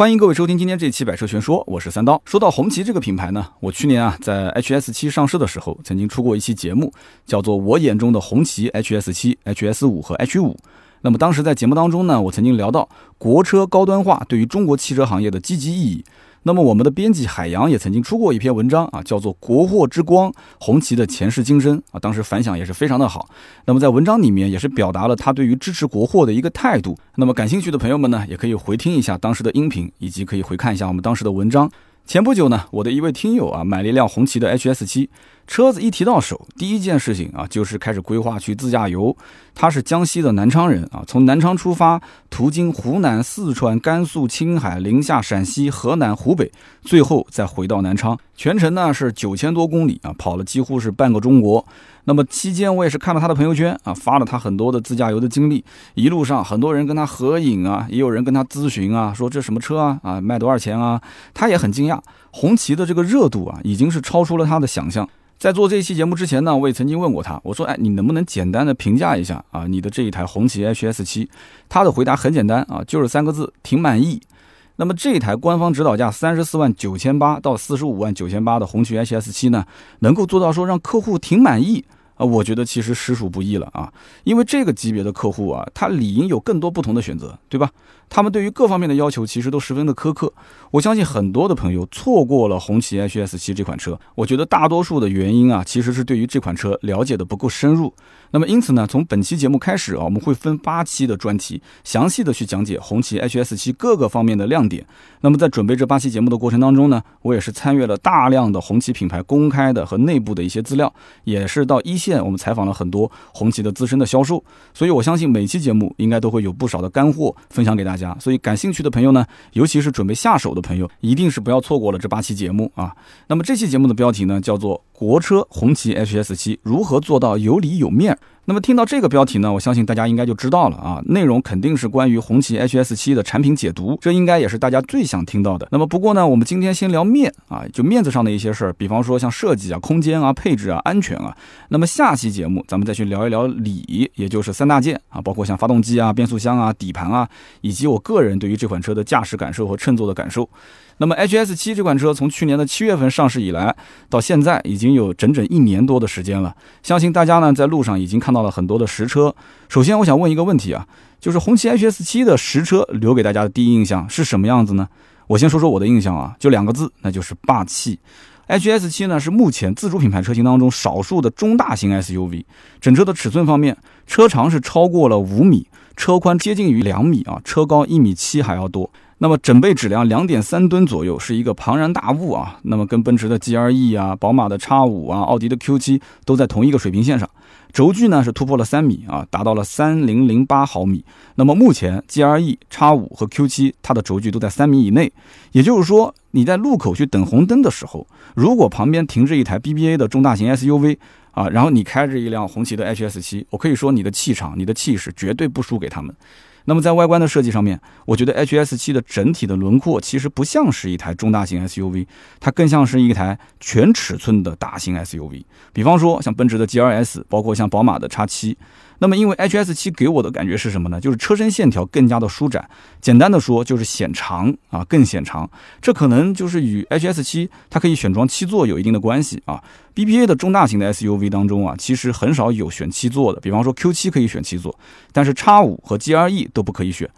欢迎各位收听今天这期《百车全说》，我是三刀。说到红旗这个品牌呢，我去年啊在 HS 七上市的时候，曾经出过一期节目，叫做《我眼中的红旗 HS 七、HS 五和 H 五》。那么当时在节目当中呢，我曾经聊到国车高端化对于中国汽车行业的积极意义。那么我们的编辑海洋也曾经出过一篇文章啊，叫做《国货之光：红旗的前世今生》啊，当时反响也是非常的好。那么在文章里面也是表达了他对于支持国货的一个态度。那么感兴趣的朋友们呢，也可以回听一下当时的音频，以及可以回看一下我们当时的文章。前不久呢，我的一位听友啊买了一辆红旗的 HS 七，车子一提到手，第一件事情啊就是开始规划去自驾游。他是江西的南昌人啊，从南昌出发，途经湖南、四川、甘肃、青海、宁夏、陕西、河南、湖北，最后再回到南昌，全程呢是九千多公里啊，跑了几乎是半个中国。那么期间我也是看了他的朋友圈啊，发了他很多的自驾游的经历，一路上很多人跟他合影啊，也有人跟他咨询啊，说这什么车啊啊卖多少钱啊？他也很惊讶，红旗的这个热度啊，已经是超出了他的想象。在做这一期节目之前呢，我也曾经问过他，我说，哎，你能不能简单的评价一下啊，你的这一台红旗 HS 七？他的回答很简单啊，就是三个字，挺满意。那么这一台官方指导价三十四万九千八到四十五万九千八的红旗 HS 七呢，能够做到说让客户挺满意。啊，我觉得其实实属不易了啊，因为这个级别的客户啊，他理应有更多不同的选择，对吧？他们对于各方面的要求其实都十分的苛刻。我相信很多的朋友错过了红旗 HS 七这款车，我觉得大多数的原因啊，其实是对于这款车了解的不够深入。那么因此呢，从本期节目开始啊，我们会分八期的专题，详细的去讲解红旗 HS 七各个方面的亮点。那么在准备这八期节目的过程当中呢，我也是参阅了大量的红旗品牌公开的和内部的一些资料，也是到一线我们采访了很多红旗的资深的销售，所以我相信每期节目应该都会有不少的干货分享给大家。所以感兴趣的朋友呢，尤其是准备下手的朋友，一定是不要错过了这八期节目啊。那么这期节目的标题呢，叫做。国车红旗 HS 七如何做到有里有面？那么听到这个标题呢，我相信大家应该就知道了啊，内容肯定是关于红旗 HS 七的产品解读，这应该也是大家最想听到的。那么不过呢，我们今天先聊面啊，就面子上的一些事儿，比方说像设计啊、空间啊、配置啊、安全啊。那么下期节目咱们再去聊一聊里，也就是三大件啊，包括像发动机啊、变速箱啊、底盘啊，以及我个人对于这款车的驾驶感受和乘坐的感受。那么 HS 七这款车从去年的七月份上市以来，到现在已经有整整一年多的时间了。相信大家呢在路上已经看到了很多的实车。首先，我想问一个问题啊，就是红旗 HS 七的实车留给大家的第一印象是什么样子呢？我先说说我的印象啊，就两个字，那就是霸气。HS 七呢是目前自主品牌车型当中少数的中大型 SUV。整车的尺寸方面，车长是超过了五米，车宽接近于两米啊，车高一米七还要多。那么整备质量两点三吨左右，是一个庞然大物啊。那么跟奔驰的 G R E 啊、宝马的 X5 啊、奥迪的 Q7 都在同一个水平线上。轴距呢是突破了三米啊，达到了三零零八毫米。那么目前 GLE、X5 和 Q7 它的轴距都在三米以内。也就是说，你在路口去等红灯的时候，如果旁边停着一台 BBA 的中大型 SUV 啊，然后你开着一辆红旗的 HS7，我可以说你的气场、你的气势绝对不输给他们。那么在外观的设计上面，我觉得 HS 七的整体的轮廓其实不像是一台中大型 SUV，它更像是一台全尺寸的大型 SUV。比方说像奔驰的 GLS，包括像宝马的 X 七。那么，因为 HS 七给我的感觉是什么呢？就是车身线条更加的舒展，简单的说就是显长啊，更显长。这可能就是与 HS 七它可以选装七座有一定的关系啊。BBA 的中大型的 SUV 当中啊，其实很少有选七座的，比方说 Q 七可以选七座，但是 X 五和 GLE 都不可以选。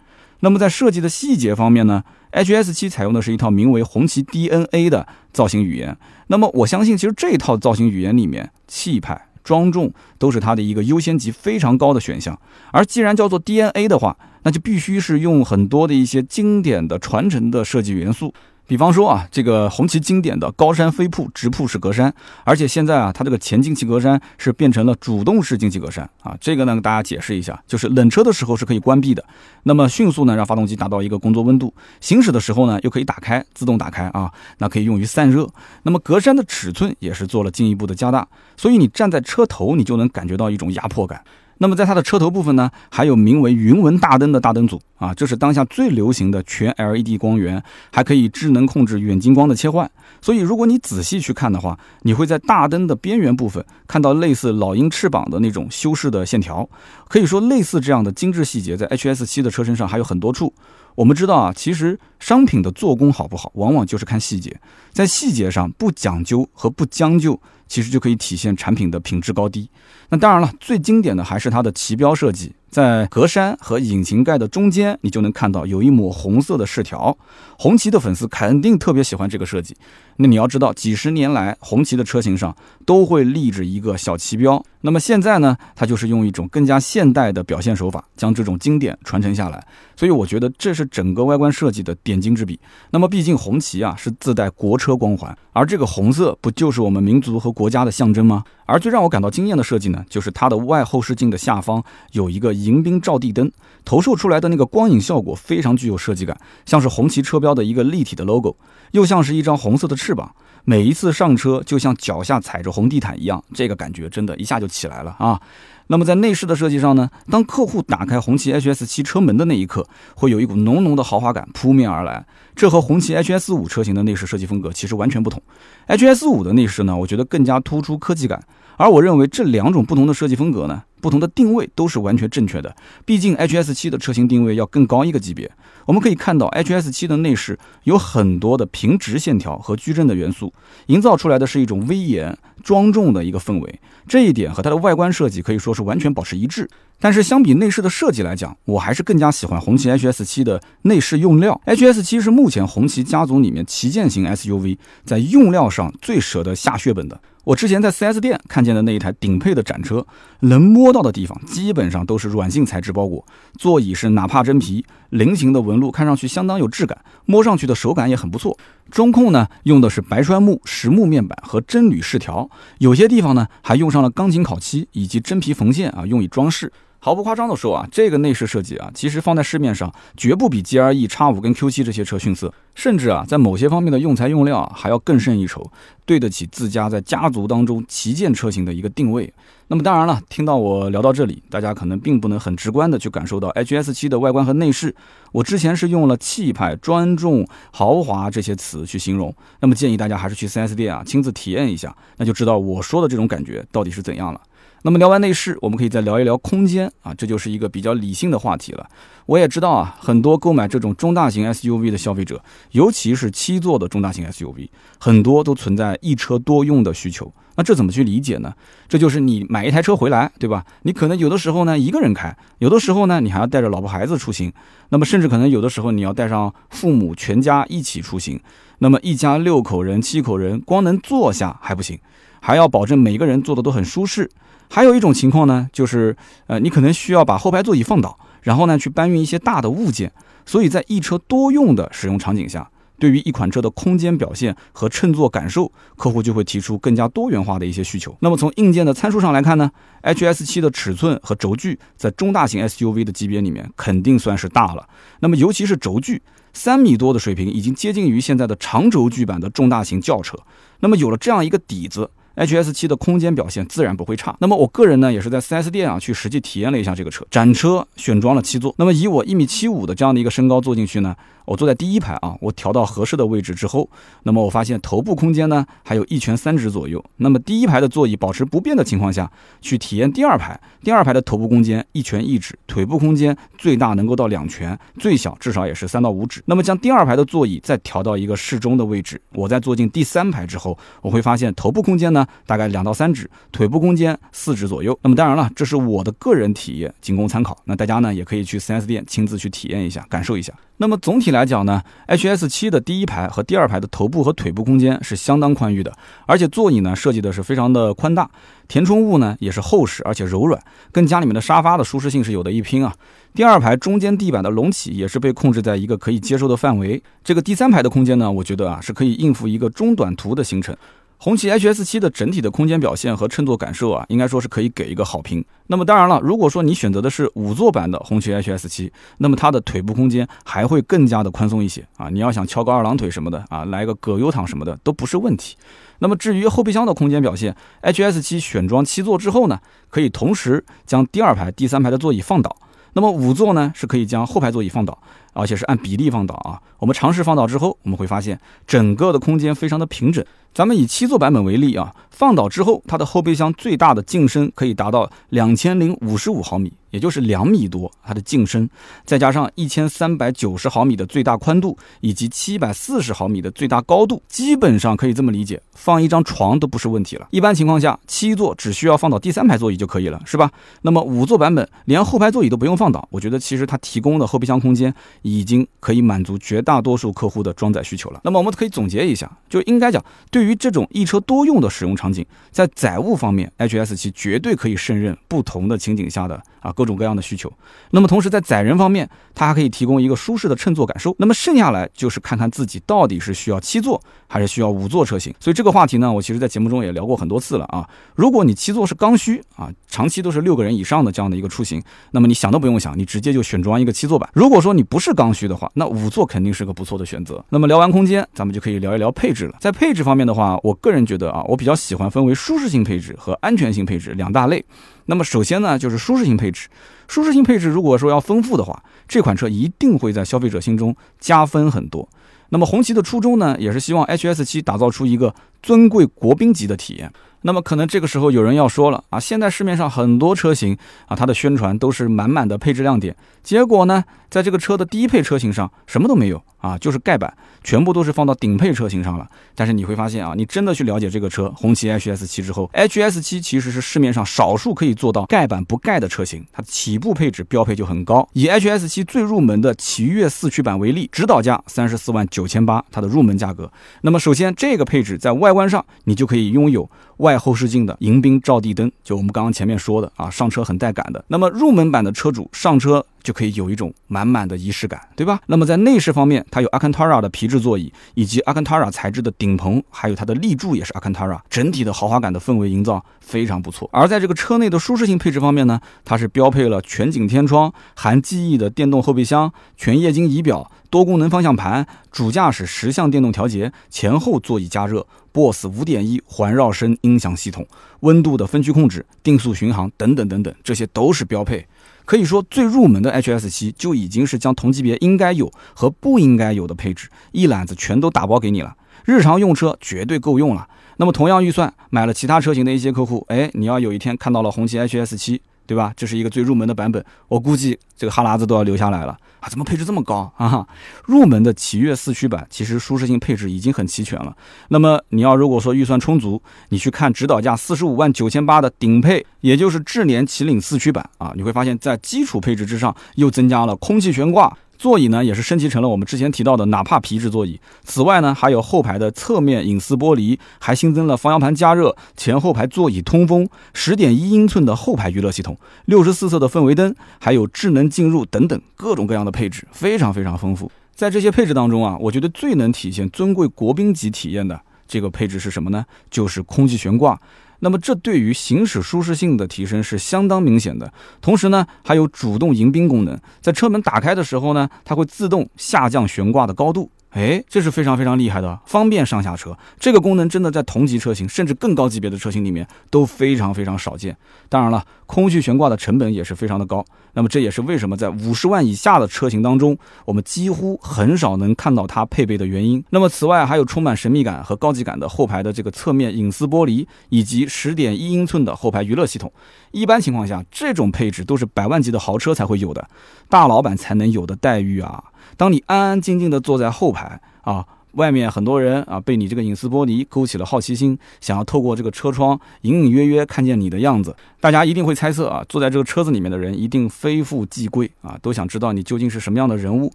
那么在设计的细节方面呢，HS 七采用的是一套名为红旗 DNA 的造型语言。那么我相信，其实这套造型语言里面，气派。庄重都是它的一个优先级非常高的选项，而既然叫做 DNA 的话，那就必须是用很多的一些经典的传承的设计元素。比方说啊，这个红旗经典的高山飞瀑直瀑式格栅，而且现在啊，它这个前进气格栅是变成了主动式进气格栅啊。这个呢，跟大家解释一下，就是冷车的时候是可以关闭的，那么迅速呢让发动机达到一个工作温度，行驶的时候呢又可以打开，自动打开啊，那可以用于散热。那么格栅的尺寸也是做了进一步的加大，所以你站在车头，你就能感觉到一种压迫感。那么在它的车头部分呢，还有名为云纹大灯的大灯组啊，这是当下最流行的全 LED 光源，还可以智能控制远近光的切换。所以如果你仔细去看的话，你会在大灯的边缘部分看到类似老鹰翅膀的那种修饰的线条。可以说，类似这样的精致细节在 HS 七的车身上还有很多处。我们知道啊，其实商品的做工好不好，往往就是看细节，在细节上不讲究和不将就，其实就可以体现产品的品质高低。那当然了，最经典的还是它的旗标设计。在格栅和引擎盖的中间，你就能看到有一抹红色的饰条。红旗的粉丝肯定特别喜欢这个设计。那你要知道，几十年来，红旗的车型上都会立着一个小旗标。那么现在呢，它就是用一种更加现代的表现手法，将这种经典传承下来。所以我觉得这是整个外观设计的点睛之笔。那么毕竟红旗啊是自带国车光环，而这个红色不就是我们民族和国家的象征吗？而最让我感到惊艳的设计呢，就是它的外后视镜的下方有一个迎宾照地灯，投射出来的那个光影效果非常具有设计感，像是红旗车标的一个立体的 logo，又像是一张红色的翅膀。每一次上车就像脚下踩着红地毯一样，这个感觉真的一下就起来了啊！那么在内饰的设计上呢，当客户打开红旗 HS 七车门的那一刻，会有一股浓浓的豪华感扑面而来，这和红旗 HS 五车型的内饰设计风格其实完全不同。HS 五的内饰呢，我觉得更加突出科技感。而我认为这两种不同的设计风格呢，不同的定位都是完全正确的。毕竟 HS7 的车型定位要更高一个级别。我们可以看到，HS7 的内饰有很多的平直线条和矩阵的元素，营造出来的是一种威严庄重的一个氛围。这一点和它的外观设计可以说是完全保持一致。但是相比内饰的设计来讲，我还是更加喜欢红旗 HS7 的内饰用料。HS7 是目前红旗家族里面旗舰型 SUV 在用料上最舍得下血本的。我之前在 4S 店看见的那一台顶配的展车，能摸到的地方基本上都是软性材质包裹，座椅是哪怕真皮，菱形的纹路看上去相当有质感，摸上去的手感也很不错。中控呢用的是白川木实木面板和真铝饰条，有些地方呢还用上了钢琴烤漆以及真皮缝线啊，用以装饰。毫不夸张的说啊，这个内饰设计啊，其实放在市面上绝不比 G R E、X 五跟 Q 七这些车逊色，甚至啊，在某些方面的用材用料还要更胜一筹，对得起自家在家族当中旗舰车型的一个定位。那么当然了，听到我聊到这里，大家可能并不能很直观的去感受到 H S 七的外观和内饰。我之前是用了气派、庄重、豪华这些词去形容，那么建议大家还是去 4S 店啊，亲自体验一下，那就知道我说的这种感觉到底是怎样了。那么聊完内饰，我们可以再聊一聊空间啊，这就是一个比较理性的话题了。我也知道啊，很多购买这种中大型 SUV 的消费者，尤其是七座的中大型 SUV，很多都存在一车多用的需求。那这怎么去理解呢？这就是你买一台车回来，对吧？你可能有的时候呢一个人开，有的时候呢你还要带着老婆孩子出行，那么甚至可能有的时候你要带上父母全家一起出行。那么一家六口人、七口人，光能坐下还不行，还要保证每个人坐的都很舒适。还有一种情况呢，就是呃，你可能需要把后排座椅放倒，然后呢去搬运一些大的物件。所以在一车多用的使用场景下，对于一款车的空间表现和乘坐感受，客户就会提出更加多元化的一些需求。那么从硬件的参数上来看呢，HS7 的尺寸和轴距在中大型 SUV 的级别里面肯定算是大了。那么尤其是轴距，三米多的水平已经接近于现在的长轴距版的中大型轿车。那么有了这样一个底子。H S 七的空间表现自然不会差。那么我个人呢，也是在 4S 店啊去实际体验了一下这个车。展车选装了七座。那么以我一米七五的这样的一个身高坐进去呢，我坐在第一排啊，我调到合适的位置之后，那么我发现头部空间呢还有一拳三指左右。那么第一排的座椅保持不变的情况下去体验第二排，第二排的头部空间一拳一指，腿部空间最大能够到两拳，最小至少也是三到五指。那么将第二排的座椅再调到一个适中的位置，我在坐进第三排之后，我会发现头部空间呢。大概两到三指，腿部空间四指左右。那么当然了，这是我的个人体验，仅供参考。那大家呢也可以去 4S 店亲自去体验一下，感受一下。那么总体来讲呢，HS7 的第一排和第二排的头部和腿部空间是相当宽裕的，而且座椅呢设计的是非常的宽大，填充物呢也是厚实而且柔软，跟家里面的沙发的舒适性是有的一拼啊。第二排中间地板的隆起也是被控制在一个可以接受的范围。这个第三排的空间呢，我觉得啊是可以应付一个中短途的行程。红旗 HS7 的整体的空间表现和乘坐感受啊，应该说是可以给一个好评。那么当然了，如果说你选择的是五座版的红旗 HS7，那么它的腿部空间还会更加的宽松一些啊。你要想翘个二郎腿什么的啊，来个葛优躺什么的都不是问题。那么至于后备箱的空间表现，HS7 选装七座之后呢，可以同时将第二排、第三排的座椅放倒。那么五座呢，是可以将后排座椅放倒。而且是按比例放倒啊！我们尝试放倒之后，我们会发现整个的空间非常的平整。咱们以七座版本为例啊，放倒之后，它的后备箱最大的净深可以达到两千零五十五毫米，也就是两米多，它的净深，再加上一千三百九十毫米的最大宽度，以及七百四十毫米的最大高度，基本上可以这么理解，放一张床都不是问题了。一般情况下，七座只需要放到第三排座椅就可以了，是吧？那么五座版本连后排座椅都不用放倒，我觉得其实它提供的后备箱空间已经可以满足绝大多数客户的装载需求了。那么我们可以总结一下，就应该讲，对对于这种一车多用的使用场景，在载物方面，HS7 绝对可以胜任不同的情景下的啊各种各样的需求。那么同时在载人方面，它还可以提供一个舒适的乘坐感受。那么剩下来就是看看自己到底是需要七座还是需要五座车型。所以这个话题呢，我其实在节目中也聊过很多次了啊。如果你七座是刚需啊，长期都是六个人以上的这样的一个出行，那么你想都不用想，你直接就选装一个七座版。如果说你不是刚需的话，那五座肯定是个不错的选择。那么聊完空间，咱们就可以聊一聊配置了。在配置方面呢的话，我个人觉得啊，我比较喜欢分为舒适性配置和安全性配置两大类。那么首先呢，就是舒适性配置。舒适性配置如果说要丰富的话，这款车一定会在消费者心中加分很多。那么红旗的初衷呢，也是希望 H S 七打造出一个尊贵国宾级的体验。那么可能这个时候有人要说了啊，现在市面上很多车型啊，它的宣传都是满满的配置亮点，结果呢，在这个车的低配车型上什么都没有啊，就是盖板，全部都是放到顶配车型上了。但是你会发现啊，你真的去了解这个车红旗 HS7 之后，HS7 其实是市面上少数可以做到盖板不盖的车型，它的起步配置标配就很高。以 HS7 最入门的奇越四驱版为例，指导价三十四万九千八，它的入门价格。那么首先这个配置在外观上，你就可以拥有。外后视镜的迎宾照地灯，就我们刚刚前面说的啊，上车很带感的。那么入门版的车主上车就可以有一种满满的仪式感，对吧？那么在内饰方面，它有 Aventura 的皮质座椅，以及 Aventura 材质的顶棚，还有它的立柱也是 Aventura，，整体的豪华感的氛围营造非常不错。而在这个车内的舒适性配置方面呢，它是标配了全景天窗、含记忆的电动后备箱、全液晶仪表。多功能方向盘、主驾驶十项电动调节、前后座椅加热、BOSS 五点一环绕声音响系统、温度的分区控制、定速巡航等等等等，这些都是标配。可以说，最入门的 HS 七就已经是将同级别应该有和不应该有的配置一揽子全都打包给你了，日常用车绝对够用了。那么同样预算买了其他车型的一些客户，哎，你要有一天看到了红旗 HS 七。对吧？这是一个最入门的版本，我估计这个哈喇子都要流下来了啊！怎么配置这么高啊？入门的奇悦四驱版其实舒适性配置已经很齐全了。那么你要如果说预算充足，你去看指导价四十五万九千八的顶配，也就是智联启领四驱版啊，你会发现在基础配置之上又增加了空气悬挂。座椅呢也是升级成了我们之前提到的纳帕皮质座椅。此外呢，还有后排的侧面隐私玻璃，还新增了方向盘加热、前后排座椅通风、十点一英寸的后排娱乐系统、六十四色的氛围灯，还有智能进入等等各种各样的配置，非常非常丰富。在这些配置当中啊，我觉得最能体现尊贵国宾级体验的这个配置是什么呢？就是空气悬挂。那么这对于行驶舒适性的提升是相当明显的，同时呢，还有主动迎宾功能，在车门打开的时候呢，它会自动下降悬挂的高度。哎，这是非常非常厉害的，方便上下车。这个功能真的在同级车型甚至更高级别的车型里面都非常非常少见。当然了，空气悬挂的成本也是非常的高。那么这也是为什么在五十万以下的车型当中，我们几乎很少能看到它配备的原因。那么此外，还有充满神秘感和高级感的后排的这个侧面隐私玻璃，以及十点一英寸的后排娱乐系统。一般情况下，这种配置都是百万级的豪车才会有的，大老板才能有的待遇啊。当你安安静静的坐在后排啊，外面很多人啊被你这个隐私玻璃勾起了好奇心，想要透过这个车窗隐隐约约看见你的样子，大家一定会猜测啊，坐在这个车子里面的人一定非富即贵啊，都想知道你究竟是什么样的人物，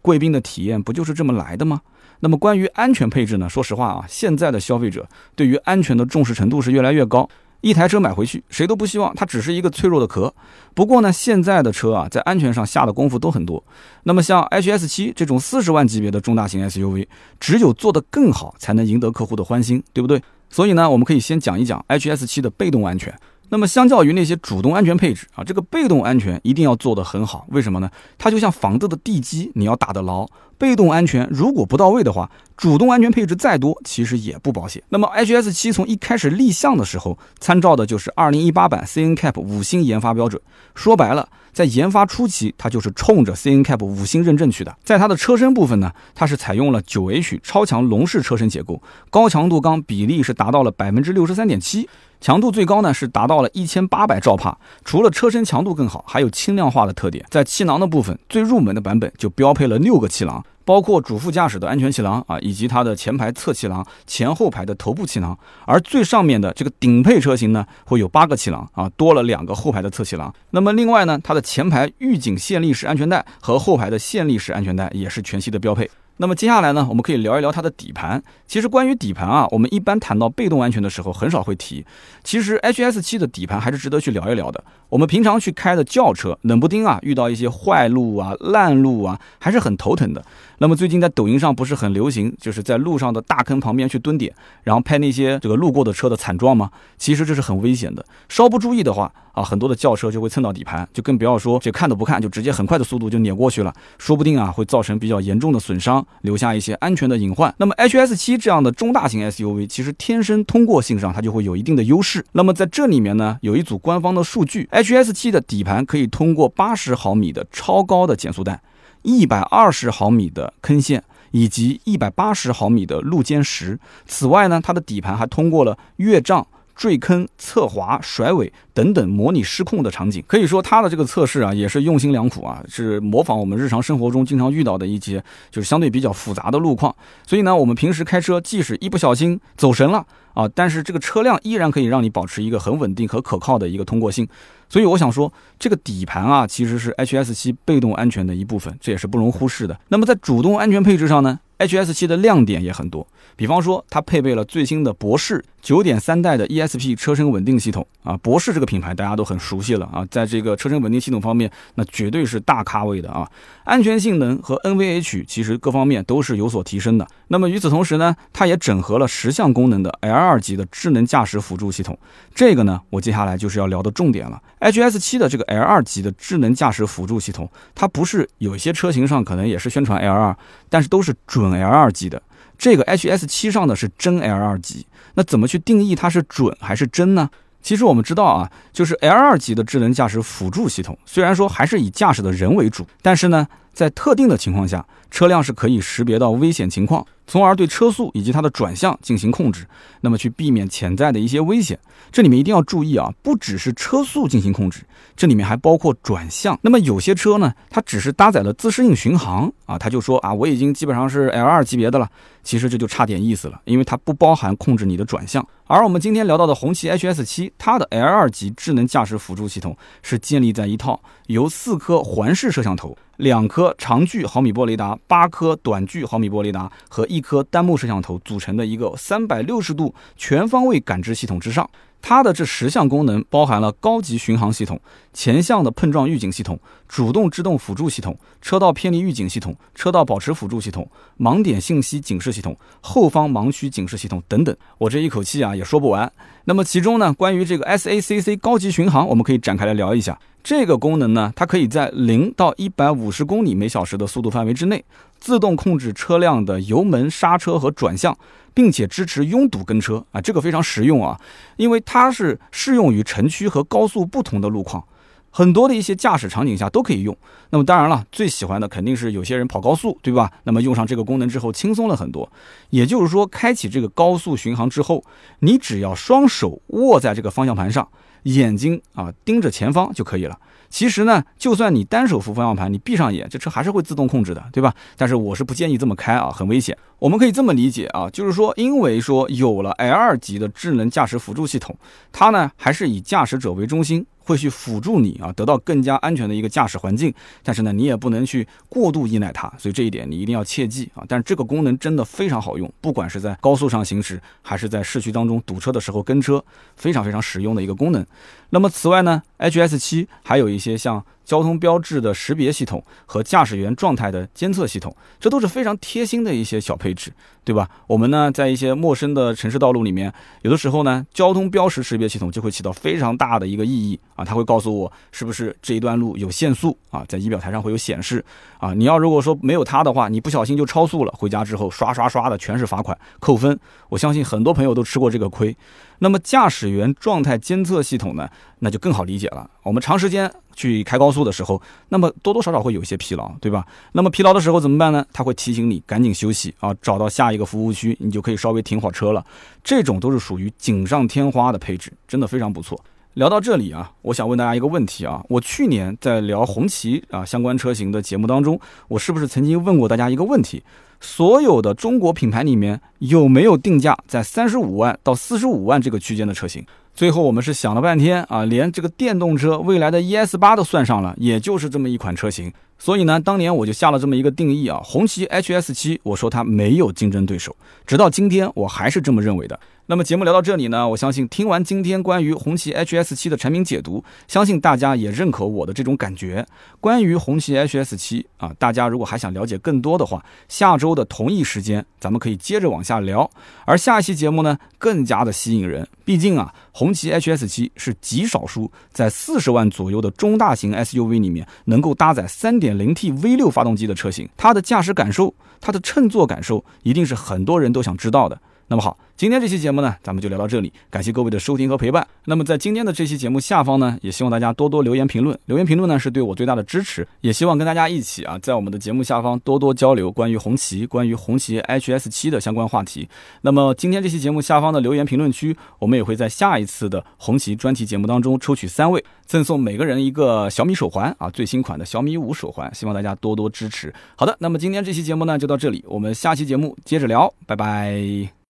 贵宾的体验不就是这么来的吗？那么关于安全配置呢？说实话啊，现在的消费者对于安全的重视程度是越来越高。一台车买回去，谁都不希望它只是一个脆弱的壳。不过呢，现在的车啊，在安全上下的功夫都很多。那么像 HS7 这种四十万级别的中大型 SUV，只有做得更好，才能赢得客户的欢心，对不对？所以呢，我们可以先讲一讲 HS7 的被动安全。那么相较于那些主动安全配置啊，这个被动安全一定要做得很好。为什么呢？它就像房子的地基，你要打得牢，被动安全如果不到位的话，主动安全配置再多，其实也不保险。那么 HS 七从一开始立项的时候，参照的就是2018版 CNCAP 五星研发标准。说白了，在研发初期，它就是冲着 CNCAP 五星认证去的。在它的车身部分呢，它是采用了 9H 超强笼式车身结构，高强度钢比例是达到了百分之六十三点七。强度最高呢是达到了一千八百兆帕，除了车身强度更好，还有轻量化的特点。在气囊的部分，最入门的版本就标配了六个气囊，包括主副驾驶的安全气囊啊，以及它的前排侧气囊、前后排的头部气囊。而最上面的这个顶配车型呢，会有八个气囊啊，多了两个后排的侧气囊。那么另外呢，它的前排预警线力式安全带和后排的线力式安全带也是全系的标配。那么接下来呢，我们可以聊一聊它的底盘。其实关于底盘啊，我们一般谈到被动安全的时候很少会提。其实 HS 七的底盘还是值得去聊一聊的。我们平常去开的轿车，冷不丁啊遇到一些坏路啊、烂路啊，还是很头疼的。那么最近在抖音上不是很流行，就是在路上的大坑旁边去蹲点，然后拍那些这个路过的车的惨状吗？其实这是很危险的，稍不注意的话啊，很多的轿车就会蹭到底盘，就更不要说这看都不看就直接很快的速度就碾过去了，说不定啊会造成比较严重的损伤，留下一些安全的隐患。那么 HS 七这样的中大型 SUV，其实天生通过性上它就会有一定的优势。那么在这里面呢，有一组官方的数据，HS 七的底盘可以通过八十毫米的超高的减速带。一百二十毫米的坑线以及一百八十毫米的路肩石。此外呢，它的底盘还通过了越障、坠坑、侧滑、甩尾等等模拟失控的场景。可以说，它的这个测试啊，也是用心良苦啊，是模仿我们日常生活中经常遇到的一些就是相对比较复杂的路况。所以呢，我们平时开车，即使一不小心走神了啊，但是这个车辆依然可以让你保持一个很稳定和可靠的一个通过性。所以我想说，这个底盘啊，其实是 HS 七被动安全的一部分，这也是不容忽视的。那么在主动安全配置上呢，HS 七的亮点也很多。比方说，它配备了最新的博世九点三代的 ESP 车身稳定系统啊。博世这个品牌大家都很熟悉了啊，在这个车身稳定系统方面，那绝对是大咖位的啊。安全性能和 NVH 其实各方面都是有所提升的。那么与此同时呢，它也整合了十项功能的 L2 级的智能驾驶辅助系统。这个呢，我接下来就是要聊的重点了。HS 七的这个 L2 级的智能驾驶辅助系统，它不是有一些车型上可能也是宣传 L2，但是都是准 L2 级的。这个 HS 七上的是真 L 二级，那怎么去定义它是准还是真呢？其实我们知道啊，就是 L 二级的智能驾驶辅助系统，虽然说还是以驾驶的人为主，但是呢，在特定的情况下，车辆是可以识别到危险情况。从而对车速以及它的转向进行控制，那么去避免潜在的一些危险。这里面一定要注意啊，不只是车速进行控制，这里面还包括转向。那么有些车呢，它只是搭载了自适应巡航啊，它就说啊，我已经基本上是 L2 级别的了。其实这就差点意思了，因为它不包含控制你的转向。而我们今天聊到的红旗 HS7，它的 L2 级智能驾驶辅助系统是建立在一套由四颗环视摄像头。两颗长距毫米波雷达、八颗短距毫米波雷达和一颗单目摄像头组成的一个三百六十度全方位感知系统之上。它的这十项功能包含了高级巡航系统、前向的碰撞预警系统、主动制动辅助系统、车道偏离预警系统、车道保持辅助系统、盲点信息警示系统、后方盲区警示系统等等。我这一口气啊也说不完。那么其中呢，关于这个 SACC 高级巡航，我们可以展开来聊一下。这个功能呢，它可以在零到一百五十公里每小时的速度范围之内，自动控制车辆的油门、刹车和转向。并且支持拥堵跟车啊，这个非常实用啊，因为它是适用于城区和高速不同的路况，很多的一些驾驶场景下都可以用。那么当然了，最喜欢的肯定是有些人跑高速，对吧？那么用上这个功能之后轻松了很多。也就是说，开启这个高速巡航之后，你只要双手握在这个方向盘上，眼睛啊盯着前方就可以了。其实呢，就算你单手扶方向盘，你闭上眼，这车还是会自动控制的，对吧？但是我是不建议这么开啊，很危险。我们可以这么理解啊，就是说，因为说有了 L 级的智能驾驶辅助系统，它呢还是以驾驶者为中心。会去辅助你啊，得到更加安全的一个驾驶环境。但是呢，你也不能去过度依赖它，所以这一点你一定要切记啊。但是这个功能真的非常好用，不管是在高速上行驶，还是在市区当中堵车的时候跟车，非常非常实用的一个功能。那么此外呢 HS 七还有一些像交通标志的识别系统和驾驶员状态的监测系统，这都是非常贴心的一些小配置，对吧？我们呢，在一些陌生的城市道路里面，有的时候呢，交通标识识别系统就会起到非常大的一个意义啊，它会告诉我是不是这一段路有限速啊，在仪表台上会有显示啊。你要如果说没有它的话，你不小心就超速了，回家之后刷刷刷的全是罚款扣分，我相信很多朋友都吃过这个亏。那么驾驶员状态监测系统呢，那就更好理解了。我们长时间去开高速的时候，那么多多少少会有一些疲劳，对吧？那么疲劳的时候怎么办呢？它会提醒你赶紧休息啊，找到下一个服务区，你就可以稍微停会车了。这种都是属于锦上添花的配置，真的非常不错。聊到这里啊，我想问大家一个问题啊，我去年在聊红旗啊相关车型的节目当中，我是不是曾经问过大家一个问题？所有的中国品牌里面有没有定价在三十五万到四十五万这个区间的车型？最后我们是想了半天啊，连这个电动车未来的 ES 八都算上了，也就是这么一款车型。所以呢，当年我就下了这么一个定义啊，红旗 HS 七，我说它没有竞争对手，直到今天我还是这么认为的。那么节目聊到这里呢，我相信听完今天关于红旗 HS 七的产品解读，相信大家也认可我的这种感觉。关于红旗 HS 七啊，大家如果还想了解更多的话，下周的同一时间咱们可以接着往下聊。而下一期节目呢，更加的吸引人，毕竟啊，红旗 HS 七是极少数在四十万左右的中大型 SUV 里面能够搭载三点零 T V 六发动机的车型，它的驾驶感受，它的乘坐感受，一定是很多人都想知道的。那么好，今天这期节目呢，咱们就聊到这里，感谢各位的收听和陪伴。那么在今天的这期节目下方呢，也希望大家多多留言评论，留言评论呢是对我最大的支持，也希望跟大家一起啊，在我们的节目下方多多交流关于红旗、关于红旗 HS 七的相关话题。那么今天这期节目下方的留言评论区，我们也会在下一次的红旗专题节目当中抽取三位，赠送每个人一个小米手环啊，最新款的小米五手环，希望大家多多支持。好的，那么今天这期节目呢就到这里，我们下期节目接着聊，拜拜。